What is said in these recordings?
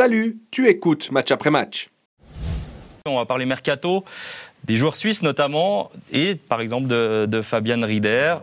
Salut, tu écoutes match après match. On va parler mercato, des joueurs suisses notamment, et par exemple de, de Fabian Rieder.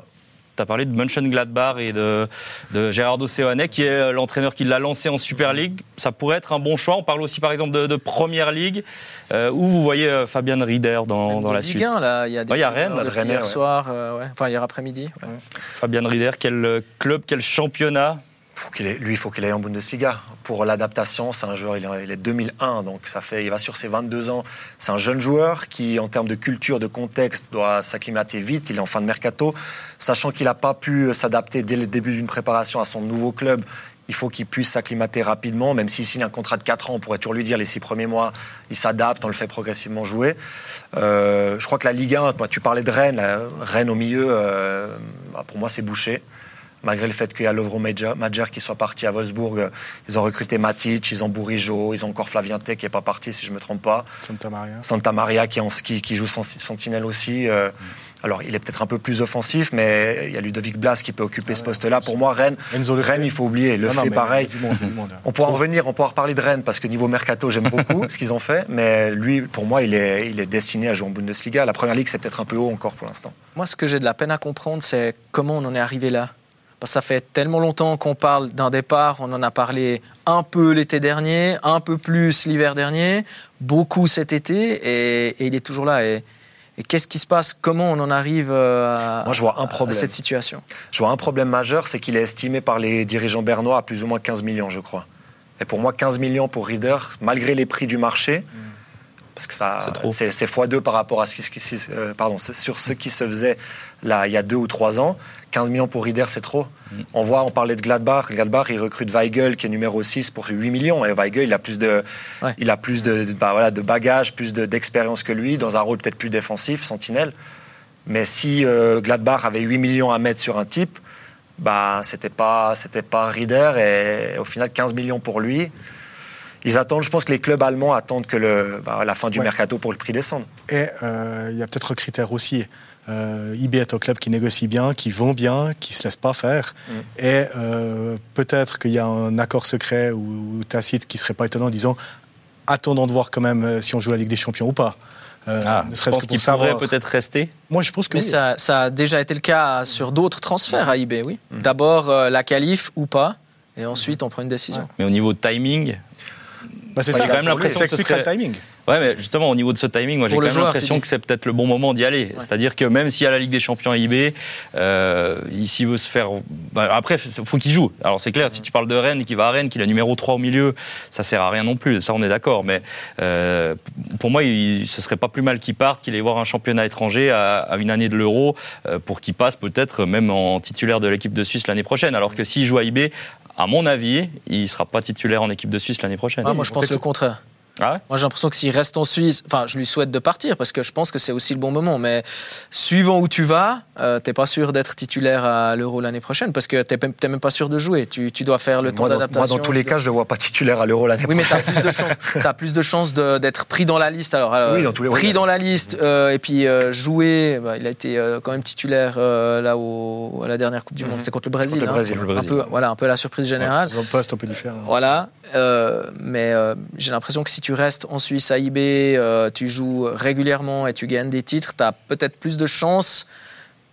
Tu as parlé de Mönchengladbach et de, de Gerardo Seoane, qui est l'entraîneur qui l'a lancé en Super League. Ça pourrait être un bon choix. On parle aussi par exemple de, de Première Ligue. Euh, où vous voyez euh, Fabian Rieder dans, dans la Ligue suite 1, là, il y a, des Ouais, il y a Rennes. hier ouais. soir, euh, ouais. enfin hier après-midi. ouais. Fabian Rieder, quel club, quel championnat Faut lui, il faut qu'il aille en Bundesliga. Pour l'adaptation, c'est un joueur, il est, il est 2001, donc ça fait, il va sur ses 22 ans. C'est un jeune joueur qui, en termes de culture, de contexte, doit s'acclimater vite. Il est en fin de mercato. Sachant qu'il n'a pas pu s'adapter dès le début d'une préparation à son nouveau club, il faut qu'il puisse s'acclimater rapidement. Même s'il signe un contrat de 4 ans, on pourrait toujours lui dire les 6 premiers mois, il s'adapte, on le fait progressivement jouer. Euh, je crois que la Ligue 1, toi, tu parlais de Rennes, Rennes au milieu, euh, bah, pour moi, c'est bouché malgré le fait qu'il y a Lovro Majer Majer qui soit parti à Wolfsburg, euh, ils ont recruté Matic, ils ont Bourigeau, ils ont encore Flavien Tay qui n'est pas parti, si je ne me trompe pas. Santa Maria. Santa Maria qui, est en ski, qui joue sentinelle aussi. euh, alors, il est peut-être un peu plus offensif, mais il y a Ludovic Blas qui peut occuper ce poste-là. Pour moi, Rennes, Rennes il faut oublier. Le Non, fait pareil. du monde, du monde. On pourra en revenir, on pourra reparler de Rennes parce que niveau mercato, j'aime beaucoup ce qu'ils ont fait. Mais lui, pour moi, il est, il est destiné à jouer en Bundesliga. La première ligue, c'est peut-être un peu haut encore pour l'instant. Moi, ce que j'ai de la peine à comprendre, c'est comment on en est arrivé là. Parce que ça fait tellement longtemps qu'on parle d'un départ, on en a parlé un peu l'été dernier, un peu plus l'hiver dernier, beaucoup cet été, et, et il est toujours là. Et, et qu'est-ce qui se passe? Comment on en arrive euh, à, Moi, je vois un à problème. cette situation? Je vois un problème majeur, c'est qu'il est estimé par les dirigeants bernois à plus ou moins 15 millions, je crois. Et pour moi, 15 millions pour Reader, malgré les prix du marché, parce que ça, C'est trop. c'est c'est x2 par rapport à ce qui, ce euh, pardon, sur ce qui se faisait là il y a deux ou trois ans. 15 millions pour Reader, c'est trop. On voit, on parlait de Gladbach. Gladbach, il recrute Weigel, qui est numéro 6 pour 8 millions. Et Weigel, il a plus de, Ouais. il a plus de, bah, voilà, de bagages, plus de- d'expérience que lui, dans un rôle peut-être plus défensif, sentinelle. Mais si euh, Gladbach avait 8 millions à mettre sur un type, bah, c'était pas, c'était pas Rieder et au final 15 millions pour lui. Ils attendent, je pense que les clubs allemands attendent que le, bah, la fin du Ouais. mercato pour le prix descende. Et euh, il y a peut-être un critère aussi. Euh, IB est un club qui négocie bien, qui vend bien, qui se laisse pas faire. Mm. Et euh, peut-être qu'il y a un accord secret ou, ou tacite qui serait pas étonnant en disant attendons de voir quand même euh, si on joue la Ligue des Champions ou pas. Euh, Ah, ne serait-ce que pour pourrait savoir. peut-être rester. Moi, je pense que Mais oui. ça, ça a déjà été le cas sur d'autres transferts à eBay, oui. D'abord euh, la qualif ou pas, et ensuite on prend une décision. Mais au niveau de timing, Bah, c'est J'ai ça. quand même l'impression que ce expliquerait serait- le timing. Ouais, mais justement, au niveau de ce timing, moi j'ai quand même l'impression que c'est peut-être le bon moment d'y aller. C'est-à-dire que même s'il y a la Ligue des Champions à IB, euh, s'il veut se faire. bah, après, il faut qu'il joue. Alors c'est clair, si tu parles de Rennes, qui va à Rennes, qu'il a numéro 3 au milieu, ça sert à rien non plus. Ça, on est d'accord. Mais euh, pour moi, il, ce serait pas plus mal qu'il parte, qu'il aille voir un championnat étranger à, à une année de l'Euro euh, pour qu'il passe peut-être même en titulaire de l'équipe de Suisse l'année prochaine. Alors que s'il joue à IB, à mon avis, il sera pas titulaire en équipe de Suisse l'année prochaine. Ah, moi je pense le contraire. Ah ouais? Moi, j'ai l'impression que s'il reste en Suisse, enfin, je lui souhaite de partir parce que je pense que c'est aussi le bon moment. Mais suivant où tu vas, euh, t'es pas sûr d'être titulaire à l'Euro l'année prochaine parce que t'es même pas sûr de jouer. Tu, tu dois faire le temps Moi, d'adaptation. moi, dans tous les cas, je ne le vois pas titulaire à l'Euro l'année Oui, mais prochaine. t'as plus de chances. T'as plus de chances de- d'être pris dans la liste. Alors, alors, Oui, dans tous les- pris dans la liste euh, et puis euh, jouer. bah, il a été euh, quand même titulaire euh, là au, à la dernière Coupe du Monde. Mhm. C'est contre le Brésil. Contre le hein. Brésil, le Un Brésil. peu, voilà, un peu la surprise générale. Dans un poste un peu différent. Voilà, euh, mais euh, j'ai l'impression que si tu restes en Suisse à IB, euh, tu joues régulièrement et tu gagnes des titres, tu as peut-être plus de chances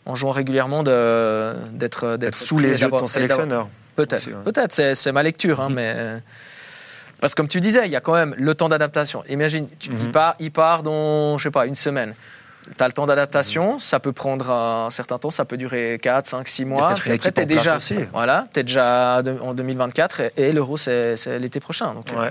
en jouant régulièrement d'être sous les yeux de ton sélectionneur. Peut-être, ouais. peut-être, c'est, ma lecture, hein, mais euh, parce que comme tu disais, il y a quand même le temps d'adaptation. Imagine, tu, il, Mhm. part, il part dans, je sais pas, une semaine. Tu as le temps d'adaptation, ça peut prendre un certain temps, ça peut durer 4, 5, 6 mois. Puis après, en place déjà, aussi. Voilà, tu es déjà en 2024 et, et l'Euro, c'est, l'été prochain. Donc, euh.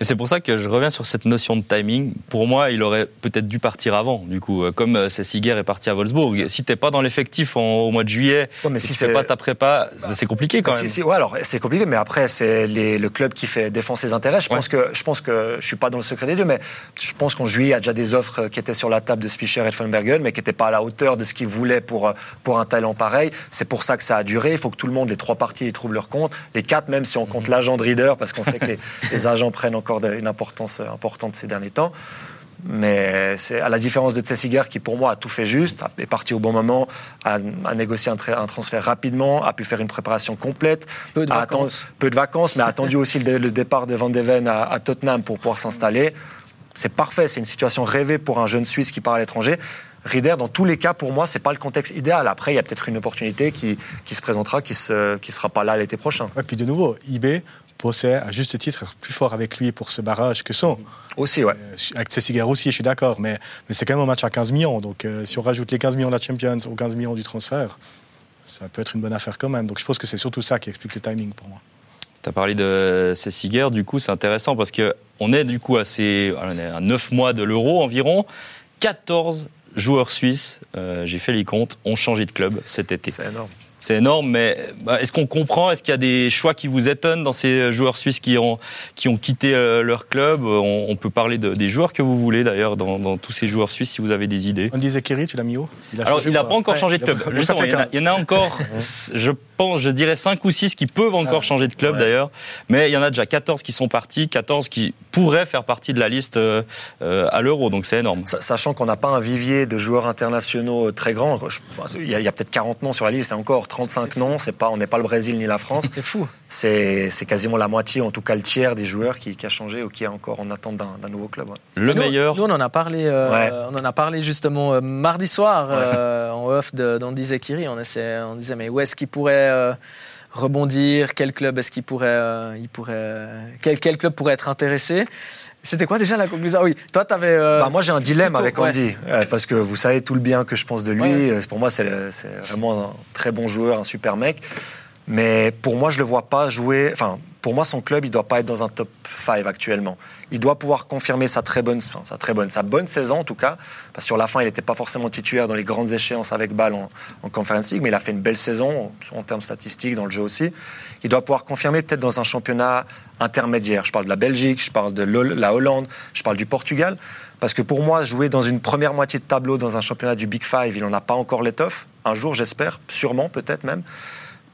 Et c'est pour ça que je reviens sur cette notion de timing. Pour moi, il aurait peut-être dû partir avant, du coup, euh, comme euh, Cessiger est parti à Wolfsburg. Si t'es pas dans l'effectif en- au mois de juillet, Ouais, mais si tu fais pas ta prépa, c'est compliqué quand même. si, ouais, alors c'est compliqué, mais après c'est le club qui fait défendre ses intérêts. Je Ouais. pense que je pense que je suis pas dans le secret des dieux, mais je pense qu'en juillet il y a déjà des offres euh, qui étaient sur la table de Spicher et de mais qui n'étaient pas à la hauteur de ce qu'ils voulaient pour pour un talent pareil. C'est pour ça que ça a duré. Il faut que tout le monde, les trois parties, y trouvent leur compte. Les quatre, même si on compte l'agent de Reader, parce qu'on sait que les, les agents prennent encore une importance euh, importante ces derniers temps. Mais c'est à la différence de Tsessiger qui, pour moi, a tout fait juste, est parti au bon moment, a, a négocié un, tra- un transfert rapidement, a pu faire une préparation complète. Peu de a vacances. attendu- peu de vacances, mais a attendu aussi le, le départ de Van de Ven à, à Tottenham pour pouvoir s'installer. C'est parfait, c'est une situation rêvée pour un jeune Suisse qui part à l'étranger. Rieder, dans tous les cas, pour moi, c'est pas le contexte idéal. Après, il y a peut-être une opportunité qui, qui se présentera, qui ne qui sera pas là l'été prochain. Et puis de nouveau, IB possède à juste titre être plus fort avec lui pour ce barrage que son. Aussi, ouais. Euh, Avec Cessiger aussi, je suis d'accord, mais, mais c'est quand même un match à 15 millions. Donc euh, si on rajoute les 15 millions de la Champions aux 15 millions du transfert, ça peut être une bonne affaire quand même. Donc je pense que c'est surtout ça qui explique le timing pour moi. Tu as parlé de Cessiger, du coup, c'est intéressant parce qu'on est du coup à, ces, on est à 9 mois de l'euro environ. 14 joueurs suisses, euh, j'ai fait les comptes, ont changé de club cet été. C'est énorme. C'est énorme, mais bah, est-ce qu'on comprend? Est-ce qu'il y a des choix qui vous étonnent dans ces joueurs suisses qui ont, qui ont quitté euh, leur club? On, on peut parler de- des joueurs que vous voulez d'ailleurs dans, dans tous ces joueurs suisses si vous avez des idées. Andy Zekiri, tu l'as mis où? Il a Alors, il n'a pas encore Ouais. changé de club. Justement, il y, en a, 15. il y en a encore, je pense, je dirais 5 ou 6 qui peuvent encore Ah. changer de club Ouais. d'ailleurs. Mais il y en a déjà 14 qui sont partis, 14 qui pourraient faire partie de la liste euh, euh, à l'euro. Donc c'est énorme. Sa- Sachant qu'on n'a pas un vivier de joueurs internationaux très grand, il y a, peut-être 40 noms sur la liste, et encore 35 noms, c'est pas, on n'est pas le Brésil ni la France. C'est fou. C'est quasiment la moitié, en tout cas le tiers des joueurs qui, qui a changé ou qui est encore en attente d'un nouveau club. ouais. Le Nous- meilleur, Nous, on en a parlé, euh, Ouais. on en a parlé justement euh, mardi soir euh, en off d'Andy Zekiri. On, essaie- on disait, mais où est-ce qu'il pourrait euh, rebondir? Quel club est-ce qu'il pourrait, euh, il pourrait, quel, quel club pourrait être intéressé? C'était quoi déjà la conclusion? Ah Oui, toi, tu avais. Bah, moi, j'ai un dilemme plutôt, avec ouais. Andy, euh, parce que vous savez tout le bien que je pense de lui. Ouais. Pour moi, c'est vraiment un très bon joueur, un super mec. Mais pour moi, je le vois pas jouer. Enfin, pour moi, son club, il doit pas être dans un top 5 actuellement. Il doit pouvoir confirmer sa très bonne, sa très bonne, sa bonne saison en tout cas. Parce que sur la fin, il n'était pas forcément titulaire dans les grandes échéances avec balle en, en Conference League, mais il a fait une belle saison en, termes statistiques dans le jeu aussi. Il doit pouvoir confirmer peut-être dans un championnat intermédiaire. Je parle de la Belgique, je parle de la Hollande, je parle du Portugal. Parce que pour moi, jouer dans une première moitié de tableau dans un championnat du Big Five, il n'en a pas encore l'étoffe. Un jour, j'espère, sûrement, peut-être même.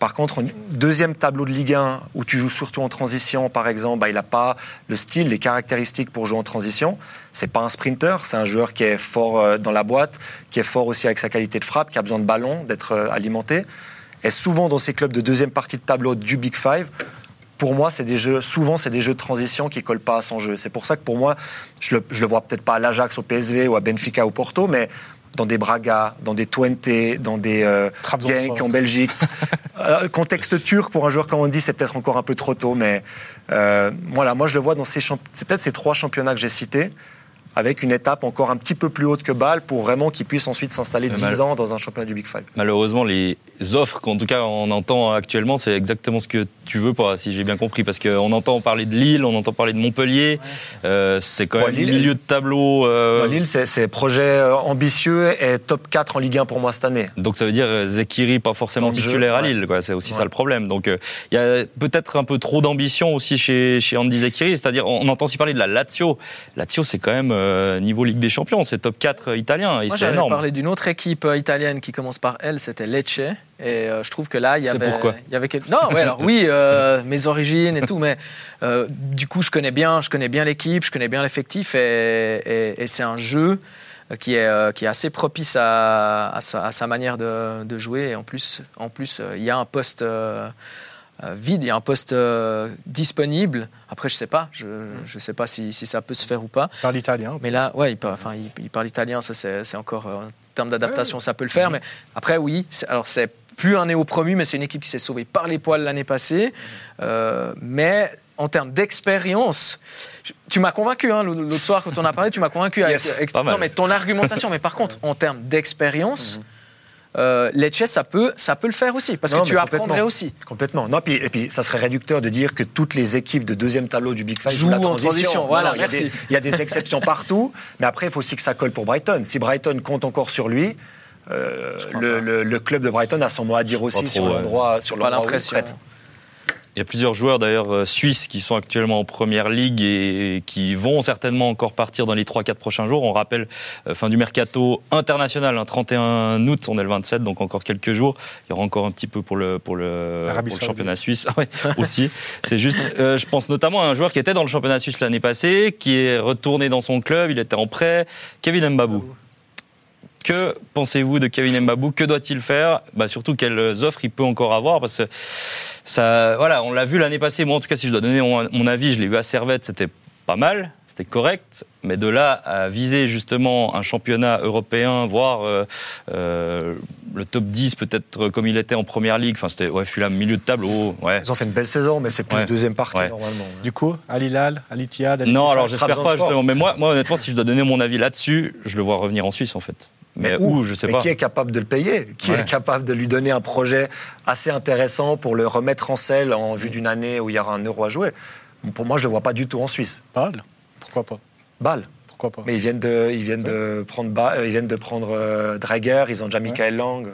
Par contre, deuxième tableau de Ligue 1 où tu joues surtout en transition, par exemple, bah, il n'a pas le style, les caractéristiques pour jouer en transition. C'est pas un sprinter, c'est un joueur qui est fort euh, dans la boîte, qui est fort aussi avec sa qualité de frappe, qui a besoin de ballon, d'être euh, alimenté. Et souvent dans ces clubs de deuxième partie de tableau du Big Five, pour moi, c'est des jeux, souvent, c'est des jeux de transition qui collent pas à son jeu. C'est pour ça que pour moi, je le, le vois peut-être pas à l'Ajax, au PSV ou à Benfica ou Porto, mais dans des Braga, dans des Twente, dans des euh. Genk en Belgique. Euh, contexte turc pour un joueur comme on dit, c'est peut-être encore un peu trop tôt, mais euh, voilà, moi je le vois dans ces champ- c'est peut-être ces trois championnats que j'ai cités, avec une étape encore un petit peu plus haute que Bâle pour vraiment qu'il puisse ensuite s'installer Mais 10 mal- ans dans un championnat du Big Five. malheureusement, les offres qu'en tout cas on entend actuellement, c'est exactement ce que tu veux, pas, si j'ai bien compris. Parce qu'on entend parler de Lille, on entend parler de Montpellier. Euh, c'est quand Ouais, même Lille- milieu de tableau. euh, Non, Lille, c'est c'est projet euh, ambitieux et top 4 en Ligue 1 pour moi cette année. Donc ça veut dire euh, Zekiri pas forcément jeu, titulaire à. Lille, quoi. C'est aussi ça le problème. Donc euh, il y a peut-être un peu trop d'ambition aussi chez, chez Andy Zekiri. C'est-à-dire on entend aussi parler de la Lazio. Lazio c'est quand même euh, niveau Ligue des Champions, c'est top 4 italien et Moi, c'est j'avais énorme. parlé d'une autre équipe italienne qui commence par L, c'était Lecce. Et euh, je trouve que là, il y C'est avait. pourquoi il y avait quel- Non, ouais, alors oui, euh, mes origines et tout, mais euh, du coup, je connais bien, je connais bien l'équipe, je connais bien l'effectif, et, et- et c'est un jeu qui est, euh, qui est assez propice à, à sa, à sa manière de, de jouer. Et en plus, en plus, il y a un poste. vide, il y a un poste euh, disponible. Après, je sais pas, je je sais pas si, si ça peut se faire ou pas. Par l'italien. Mais là, ouais, il parle, enfin, il, il parle italien, ça c'est c'est encore euh, en termes d'adaptation, ça peut le faire. Mais après, oui, c'est- alors c'est plus un néo-promu, mais c'est une équipe qui s'est sauvée par les poils l'année passée. Euh, mais en termes d'expérience, tu m'as convaincu hein, l'autre soir quand on a parlé, tu m'as convaincu avec, Yes. avec- non, mais ton argumentation. mais par contre, en termes d'expérience. Euh, Lecce, ça peut, ça peut le faire aussi, parce Non, que tu apprendrais aussi. Complètement. Non, puis, et puis ça serait réducteur de dire que toutes les équipes de deuxième tableau du Big Five Jouent la en transition. transition, Non, voilà, y Il y a des exceptions partout, mais après, il faut aussi que ça colle pour Brighton. Si Brighton compte encore sur lui, euh, le, pas. le- le club de Brighton a son mot à dire aussi trop, sur ouais. l'endroit sur Pas l'endroit où il. Il y a plusieurs joueurs d'ailleurs euh, suisses qui sont actuellement en première ligue et qui vont certainement encore partir dans les 3-4 prochains jours. On rappelle euh, fin du mercato international, un 31 août, on est le 27, donc encore quelques jours. Il y aura encore un petit peu pour le, pour le, pour le championnat suisse ouais, aussi. C'est juste, euh, je pense notamment à un joueur qui était dans le championnat suisse l'année passée, qui est retourné dans son club, il était en prêt, Kevin Mbabou. Que pensez-vous de Kevin Mbabou Que doit-il faire? Bah, Surtout quelles offres il peut encore avoir Parce que ça, voilà, on l'a vu l'année passée. Moi, en tout cas, si je dois donner mon, mon avis, je l'ai vu à Servette, c'était pas mal, c'était correct, mais de là à viser justement un championnat européen, voire euh, euh, le top 10 peut-être comme il était en première ligue, enfin c'était ouais, Fulham milieu de table. Oh, ouais. Ils ont fait une belle saison, mais c'est plus Ouais. deuxième partie Ouais. normalement. Du coup, Al Hilal, Al Ittihad, Non, alors j'espère pas justement. Mais moi, moi, honnêtement, si je dois donner mon avis là-dessus, je le vois revenir en Suisse en fait. Mais, où, je sais mais pas. qui est capable de le payer? Qui Ouais. est capable de lui donner un projet assez intéressant pour le remettre en selle en vue d'une année où il y aura un euro à jouer? Pour moi, je ne le vois pas du tout en Suisse. Bâle? Pourquoi pas? Bâle. Pourquoi pas? Mais ils viennent de, ils viennent de prendre, Ba- euh, ils viennent de prendre euh, Drager, ils ont déjà Michael Lang.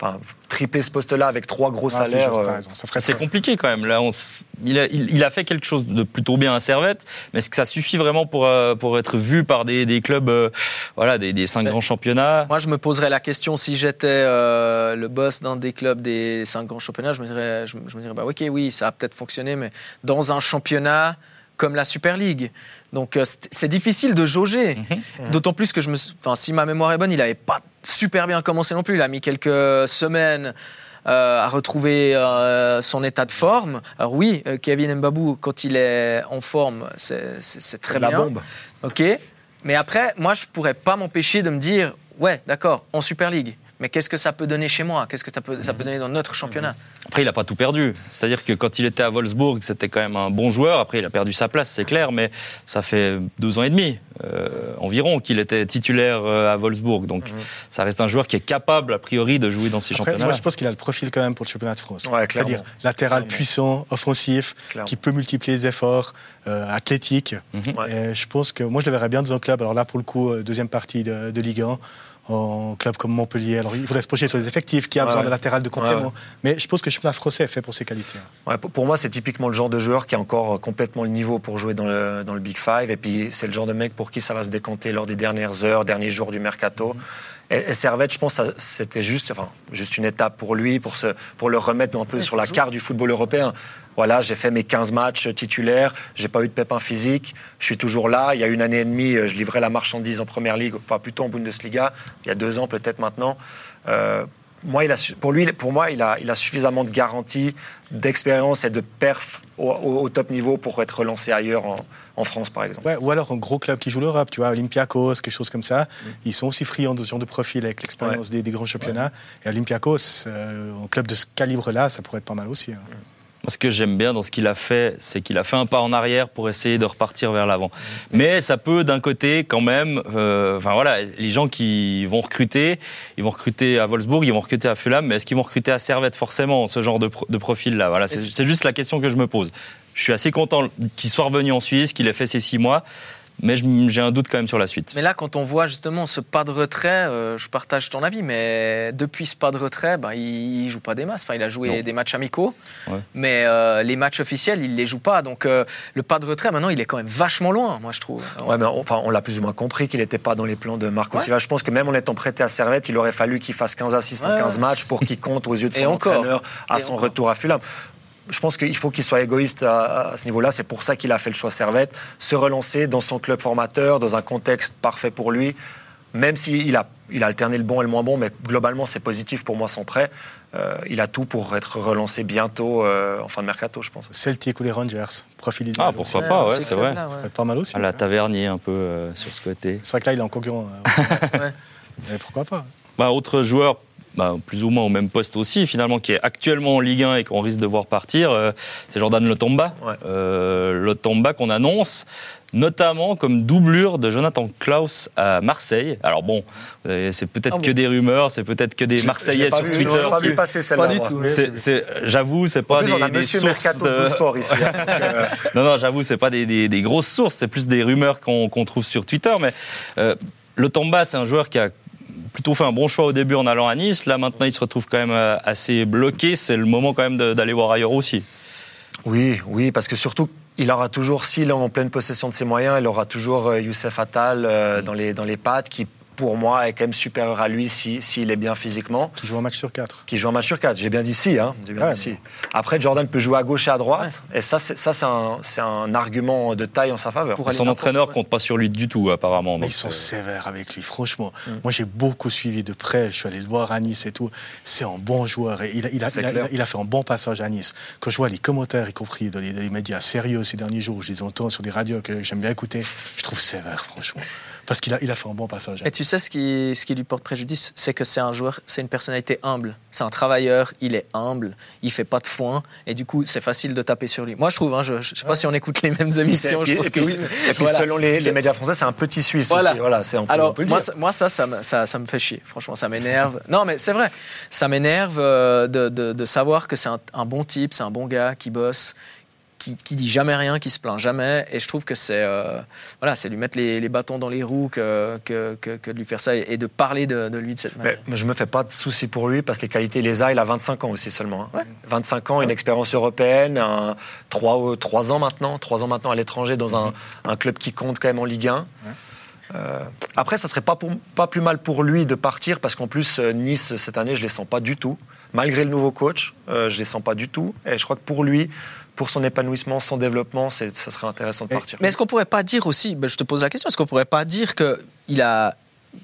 Enfin, tripler ce poste-là avec trois gros Ah, salaires. euh, C'est compliqué quand même. Là, on s- il, a, il- il a fait quelque chose de plutôt bien à Servette, mais est-ce que ça suffit vraiment pour, euh, pour être vu par des, des clubs, euh, voilà, des, des cinq grands championnats? Moi, je me poserais la question si j'étais euh, le boss d'un des clubs des cinq grands championnats, je me dirais, je me dirais bah, ok, oui, ça a peut-être fonctionné, mais dans un championnat comme la Super League. Donc, euh, c'est difficile de jauger. Mhm. D'autant plus que je me, enfin, si ma mémoire est bonne, il n'avait pas super bien commencé non plus. Il a mis quelques semaines euh, à retrouver euh, son état de forme. Alors oui, euh, Kevin Mbabou, quand il est en forme, c'est très de la bien. bombe. Ok. Mais après, moi, je pourrais pas m'empêcher de me dire, ouais, d'accord, en Super League. Mais qu'est-ce que ça peut donner chez moi? Qu'est-ce que ça peut, ça peut donner dans notre championnat? Après, il n'a pas tout perdu. C'est-à-dire que quand il était à Wolfsburg, c'était quand même un bon joueur. Après, il a perdu sa place, c'est clair, mais ça fait deux ans et demi euh, environ qu'il était titulaire euh, à Wolfsburg. Donc, ça reste un joueur qui est capable, a priori, de jouer dans ces Après, championnats. moi, je pense qu'il a le profil quand même pour le championnat de France. Ouais. C'est-à-dire latéral Clairement. puissant, offensif, Clairement. qui peut multiplier les efforts, euh, athlétique. Mhm. Ouais. Et je pense que moi, je le verrais bien dans un club. Alors là, pour le coup, deuxième partie de, de Ligue 1, en club comme Montpellier. Alors, il faudrait se projeter sur les effectifs, qui a Ouais, besoin ouais. de latéral de complément. Ouais. Mais je pense que le championnat français est fait pour ses qualités. Pour- moi, c'est typiquement le genre de joueur qui a encore euh, complètement le niveau pour jouer dans le, dans le Big Five. Et puis, c'est le genre de mec pour qui ça va se décanter lors des dernières heures, derniers jours du mercato. Et, et Servette, je pense, c'était juste, enfin, juste une étape pour lui, pour, se, pour le remettre un peu sur la carte du football européen. Voilà, j'ai fait mes 15 matchs titulaires, j'ai pas eu de pépin physique, je suis toujours là. Il y a une année et demie, euh, je livrais la marchandise en première ligue, enfin plutôt en Bundesliga, il y a deux ans peut-être maintenant. Euh, moi, il a, pour, lui, pour moi, il a, il a suffisamment de garanties, d'expérience et de perf au, au- au top niveau pour être relancé ailleurs en, en France, par exemple. Ouais, ou alors un gros club qui joue l'Europe, tu vois, Olympiakos, quelque chose comme ça. Ils sont aussi friands de ce genre de profil avec l'expérience des, des grands championnats. Et Olympiakos, euh, un club de ce calibre-là, ça pourrait être pas mal aussi. hein. Moi, ce que j'aime bien dans ce qu'il a fait, c'est qu'il a fait un pas en arrière pour essayer de repartir vers l'avant. Mais ça peut, d'un côté, quand même, euh, enfin voilà, les gens qui vont recruter, ils vont recruter à Wolfsburg, ils vont recruter à Fulham, mais est-ce qu'ils vont recruter à Servette forcément ce genre de, pro- de profil-là? Voilà, c'est juste la question que je me pose. Je suis assez content qu'il soit revenu en Suisse, qu'il ait fait ses six mois, mais j'ai un doute quand même sur la suite. Mais là, quand on voit justement ce pas de retrait, euh, je partage ton avis, mais depuis ce pas de retrait, ben, il, il joue pas des masses. Enfin, il a joué Non. des matchs amicaux, Ouais. mais euh, les matchs officiels, il les joue pas. Donc euh, le pas de retrait, maintenant, il est quand même vachement loin, moi, je trouve. Ouais, mais on, enfin, on l'a plus ou moins compris qu'il n'était pas dans les plans de Marco Ouais. Silva. Je pense que même en étant prêté à Servette, il aurait fallu qu'il fasse 15 assists en Ouais, 15 ouais. matchs pour qu'il compte aux yeux de son entraîneur à Et son encore. retour à Fulham. Je pense qu'il faut qu'il soit égoïste à, à ce niveau-là. C'est pour ça qu'il a fait le choix Servette. Se relancer dans son club formateur, dans un contexte parfait pour lui. Même s'il a, il a alterné le bon et le moins bon, mais globalement, c'est positif pour moi son prêt. Euh, il a tout pour être relancé bientôt euh, en fin de mercato, je pense. Celtic ou les Rangers, profil idéal. Ah, pourquoi pas, ouais, ces c'est vrai. Ça ouais. peut être pas mal aussi. À la tavernier, un peu euh, sur ce côté. C'est vrai que là, il est en concurrent. euh, Ouais. mais pourquoi pas Bah, autre joueur, bah, plus ou moins au même poste aussi, finalement, qui est actuellement en Ligue 1 et qu'on risque de voir partir, euh, c'est Jordan Lotomba. Ouais. Euh, Lotomba qu'on annonce notamment comme doublure de Jonathan Klaus à Marseille. Alors bon, euh, c'est peut-être Ah bon que des rumeurs, c'est peut-être que des Marseillais sur vu, Twitter. je pas vu passer celle-là. J'avoue, c'est pas des, on a des Monsieur sources Mercato de- de Sport ici. hein. Donc, euh, non, non, j'avoue, c'est pas des, des- des grosses sources, c'est plus des rumeurs qu'on trouve sur Twitter. Mais euh, le Tamba, c'est un joueur qui a plutôt fait un bon choix au début en allant à Nice. Là, maintenant, il se retrouve quand même euh, assez bloqué. C'est le moment quand même d'aller voir ailleurs aussi. Oui, oui, parce que surtout, il aura toujours, s'il est en pleine possession de ses moyens, il aura toujours euh, Youssef Attal euh, dans, les, dans les pattes qui pour moi, est quand même supérieur à lui s'il si, est bien physiquement. Qui joue un match sur quatre. Qui joue un match sur quatre. J'ai bien dit si. Hein. Bien ouais, dit si. Après, Jordan peut jouer à gauche et à droite. Ouais. Et ça, c'est un, un, argument de taille en sa faveur. Pour son entraîneur compte pas sur lui du tout, apparemment. Mais ils sont sévères avec lui, franchement. Mm. Moi, j'ai beaucoup suivi de près. Je suis allé le voir à Nice et tout. C'est un bon joueur. Et il, a, il, a, il, a, il, a, fait un bon passage à Nice. Quand je vois les commentaires, y compris dans les, dans les médias sérieux ces derniers jours, je les entends sur des radios que j'aime bien écouter, je trouve sévère, franchement. Parce qu'il a, il a fait un bon passage. Et tu sais ce qui, ce qui lui porte préjudice, c'est que c'est un joueur, c'est une personnalité humble. C'est un travailleur, il est humble, il fait pas de foin, et du coup, c'est facile de taper sur lui. Moi, je trouve, hein, je, je sais pas si on écoute les mêmes émissions, je pense et puis, que oui. Et puis, voilà. selon les, les, médias français, c'est un petit Suisse voilà. aussi. Voilà, c'est Alors, moi, ça, moi, ça, ça, me, ça, ça me fait chier. Franchement, ça m'énerve. non, mais c'est vrai, ça m'énerve euh, de, de, de, savoir que c'est un, un bon type, c'est un bon gars qui bosse, qui, qui, dit jamais rien, qui se plaint jamais. Et je trouve que c'est euh, voilà, c'est lui mettre les, les, bâtons dans les roues que, que, que, que, de lui faire ça et, de parler de, de, lui de cette manière. Mais, je me fais pas de soucis pour lui parce que les qualités, les a. Il a 25 ans aussi seulement. Hein. Ouais. 25 ans, une expérience européenne, un, 3, 3 ans maintenant, 3 ans maintenant à l'étranger dans un, un, club qui compte quand même en Ligue 1. Ouais. Euh, après, ça serait pas, pour, pas plus mal pour lui de partir parce qu'en plus, Nice, cette année, je les sens pas du tout. Malgré le nouveau coach, euh, je les sens pas du tout. Et je crois que pour lui, pour son épanouissement, son développement, ça serait intéressant de partir. Mais est-ce qu'on pourrait pas dire aussi, ben je te pose la question, est-ce qu'on pourrait pas dire qu'il a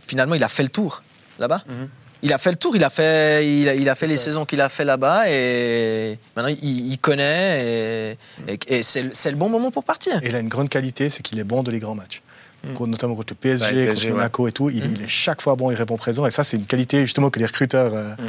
finalement il a fait le tour là-bas? Mm -hmm. Il a fait le tour, il a fait, il a, il a fait les saisons qu'il a fait là-bas et maintenant il, il connaît et, et, et c'est le bon moment pour partir. Et il a une grande qualité, c'est qu'il est bon de les grands matchs. Mmh. notamment contre le PSG, ouais, PSG contre Monaco ouais. et tout. Il, mmh. il, est chaque fois bon, il répond présent. Et ça, c'est une qualité justement que les recruteurs euh, mmh.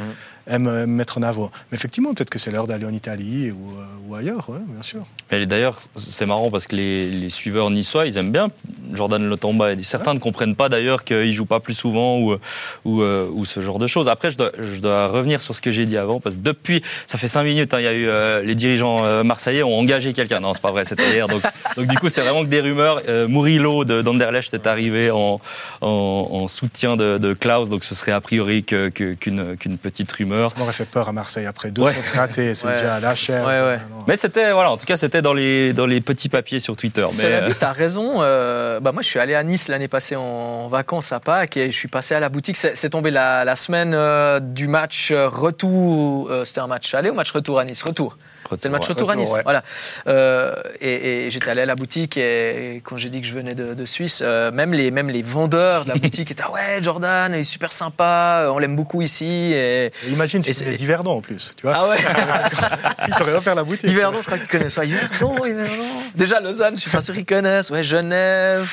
Aiment, aiment, mettre en avant. Mais effectivement, peut-être que c'est l'heure d'aller en Italie ou, euh, ou ailleurs, ouais, bien sûr. Et d'ailleurs, c'est marrant parce que les, les, suiveurs niçois, ils aiment bien Jordan Lotomba. Et certains ne comprennent pas d'ailleurs qu'il joue pas plus souvent ou, ou, euh, ou, ce genre de choses. Après, je dois, je dois revenir sur ce que j'ai dit avant parce que depuis, ça fait cinq minutes, hein, il y a eu euh, les dirigeants marseillais ont engagé quelqu'un. Non, c'est pas vrai, c'était hier. Donc, donc du coup, c'est vraiment que des rumeurs. Murillo d'Anderlecht est arrivé en, en, en soutien de, de, Klaus, donc ce serait a priori qu'une qu petite rumeur. Ça m'aurait fait peur à Marseille après deux ouais. ratés, c'est ouais. déjà à la chair. Ouais, ouais. Mais c'était, voilà, en tout cas, c'était dans les, dans les petits papiers sur Twitter. Cela mais, dit, t'as raison. Euh, bah, moi, je suis allé à Nice l'année passée en vacances à Pâques et je suis passé à la boutique. C'est tombé la, la semaine euh, du match retour. Euh, c'était un match aller ou match retour à Nice? Retour. C'était le match retour, retour à Nice. Ouais. Voilà. Euh, et, et j'étais allé à la boutique et, quand j'ai dit que je venais de, de Suisse, euh, même, les, même les vendeurs de la boutique étaient ah ouais Jordan, il est super sympa, on l'aime beaucoup ici. Et, et imagine si c'était en plus, tu vois. Ah ouais. il t'aurait offert la boutique. Yverdon, je crois qu'ils connaissent. Ouais, Yverdon, Yverdon. Déjà Lausanne, je suis pas sûr qu'ils connaissent. Ouais, Genève.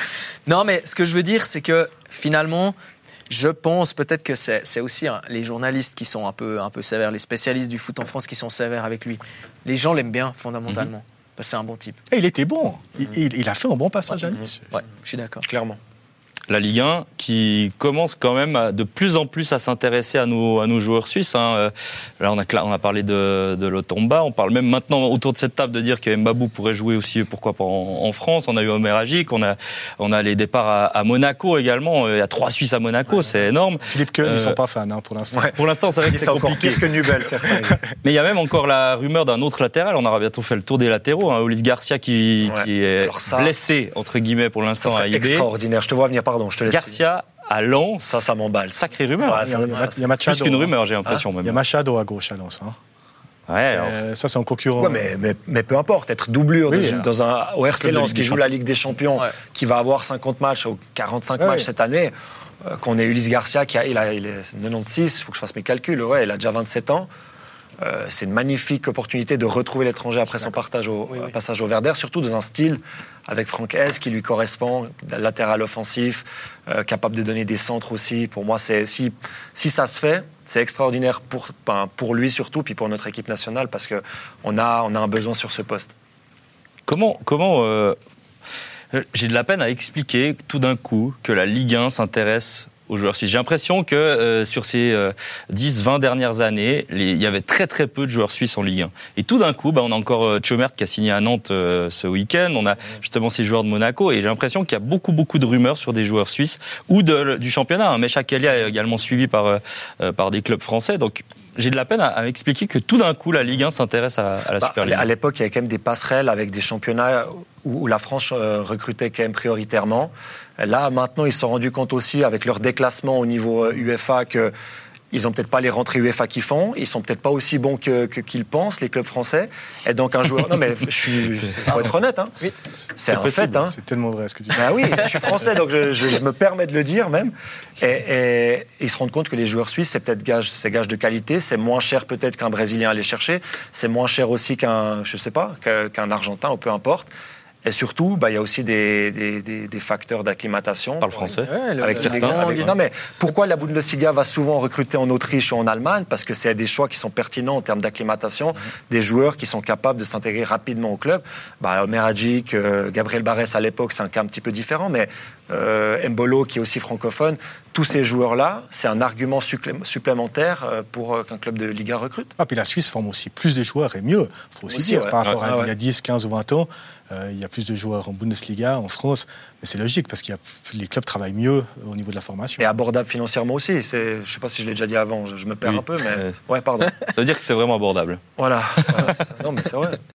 Non, mais ce que je veux dire, c'est que finalement, je pense peut-être que c'est aussi hein, les journalistes qui sont un peu, un peu sévères, les spécialistes du foot en France qui sont sévères avec lui. Les gens l'aiment bien, fondamentalement. Mm -hmm. C'est un bon type. Et il était bon. Il, il, il, a fait un bon passage à Nice. Ouais, je suis d'accord. Clairement la Ligue 1 qui commence quand même à, de plus en plus à s'intéresser à nos, à nos joueurs suisses. Hein. Là, on a, on a parlé de, de Lotomba. On parle même maintenant autour de cette table de dire que Mbabou pourrait jouer aussi, pourquoi pas en, en France. On a eu Omer Agic, on a, on a les départs à, à, Monaco également. Il y a trois Suisses à Monaco, ouais. c'est énorme. Philippe Keun, euh, ils sont pas fans hein, pour l'instant. Ouais. Pour l'instant, c'est vrai que c'est compliqué. Encore pire que Nubel, Mais il y a même encore la rumeur d'un autre latéral. On aura bientôt fait le tour des latéraux. Hein. Ulysse Garcia qui, ouais. qui est ça, blessé entre guillemets pour l'instant à IB. Extraordinaire. Je te vois venir, pardon. Je te laisse. Garcia à Lens. Ça, ça m'emballe. Sacrée rumeur. Ouais, ça, il y a, il y a Machado, plus qu'une rumeur, j'ai l'impression. Hein. Il y a Machado à gauche à Lens. Hein. Ouais, ça, c'est un concurrent. Ouais, mais, mais, mais, peu importe, être doublure oui, dans, dans, un au RC Lens qui joue la Ligue des Champions, ouais. qui va avoir 50 matchs ou 45 ouais, matchs cette année, euh, qu'on ait Ulysse Garcia qui a, il a, il est 96, il faut que je fasse mes calculs, ouais, il a déjà 27 ans. Euh, c'est une magnifique opportunité de retrouver l'étranger après son partage au, oui, oui. passage au Verder, surtout dans un style avec Franck Hez qui lui correspond, latéral offensif, euh, capable de donner des centres aussi. Pour moi, c'est si, si ça se fait, c'est extraordinaire pour, ben, pour lui surtout, puis pour notre équipe nationale, parce qu'on a, on a un besoin sur ce poste. Comment, comment euh, j'ai de la peine à expliquer tout d'un coup que la Ligue 1 s'intéresse aux joueurs suisses. J'ai l'impression que euh, sur ces euh, 10-20 dernières années, les, il y avait très très peu de joueurs suisses en Ligue 1. Et tout d'un coup, bah, on a encore euh, Chomert qui a signé à Nantes euh, ce week-end. On a justement ces joueurs de Monaco. Et j'ai l'impression qu'il y a beaucoup beaucoup de rumeurs sur des joueurs suisses ou de, du championnat. Hein. Mecha Kelly est également suivi par, euh, par des clubs français. Donc j'ai de la peine à, expliquer que tout d'un coup, la Ligue 1 s'intéresse à, la bah, Super League. À l'époque, il y avait quand même des passerelles avec des championnats où, la France euh, recrutait quand même prioritairement. Là, maintenant, ils se sont rendus compte aussi, avec leur déclassement au niveau UEFA, euh, que ils ont peut-être pas les rentrées UEFA qu'ils font. Ils sont peut-être pas aussi bons que, qu'ils pensent, les clubs français. Et donc, un joueur. Non, mais je suis. Pour être honnête, hein. C'est un fait. Hein. C'est tellement vrai ce que tu dis. Ah oui, je suis français, donc je, me permets de le dire même. Et, ils se rendent compte que les joueurs suisses, c'est peut-être gage, c'est gage de qualité. C'est moins cher peut-être qu'un Brésilien à les chercher. C'est moins cher aussi qu'un, je sais pas, qu'un Argentin ou peu importe. Et surtout, bah, il y a aussi des, des, des, facteurs d'acclimatation. Par le français avec certains. non, mais pourquoi la Bundesliga va souvent recruter en Autriche ou en Allemagne? Parce que c'est des choix qui sont pertinents en termes d'acclimatation, mhm. des joueurs qui sont capables de s'intégrer rapidement au club. Bah, Meragic, euh, Gabriel Barès à l'époque, c'est un cas un petit peu différent, mais euh, Mbolo qui est aussi francophone, tous ces joueurs-là, c'est un argument supplémentaire euh, pour euh, qu'un club de Liga recrute. Ah, puis la Suisse forme aussi plus de joueurs et mieux, il faut aussi, dire, par rapport à il y a 10, 15 ou 20 ans. il y a plus de joueurs en Bundesliga, en France, mais c'est logique parce que les clubs travaillent mieux au niveau de la formation. Et abordable financièrement aussi. Je ne sais pas si je l'ai déjà dit avant, je, me perds un peu, mais. Ouais, pardon. Ça veut dire que c'est vraiment abordable. Voilà, non, mais c'est vrai.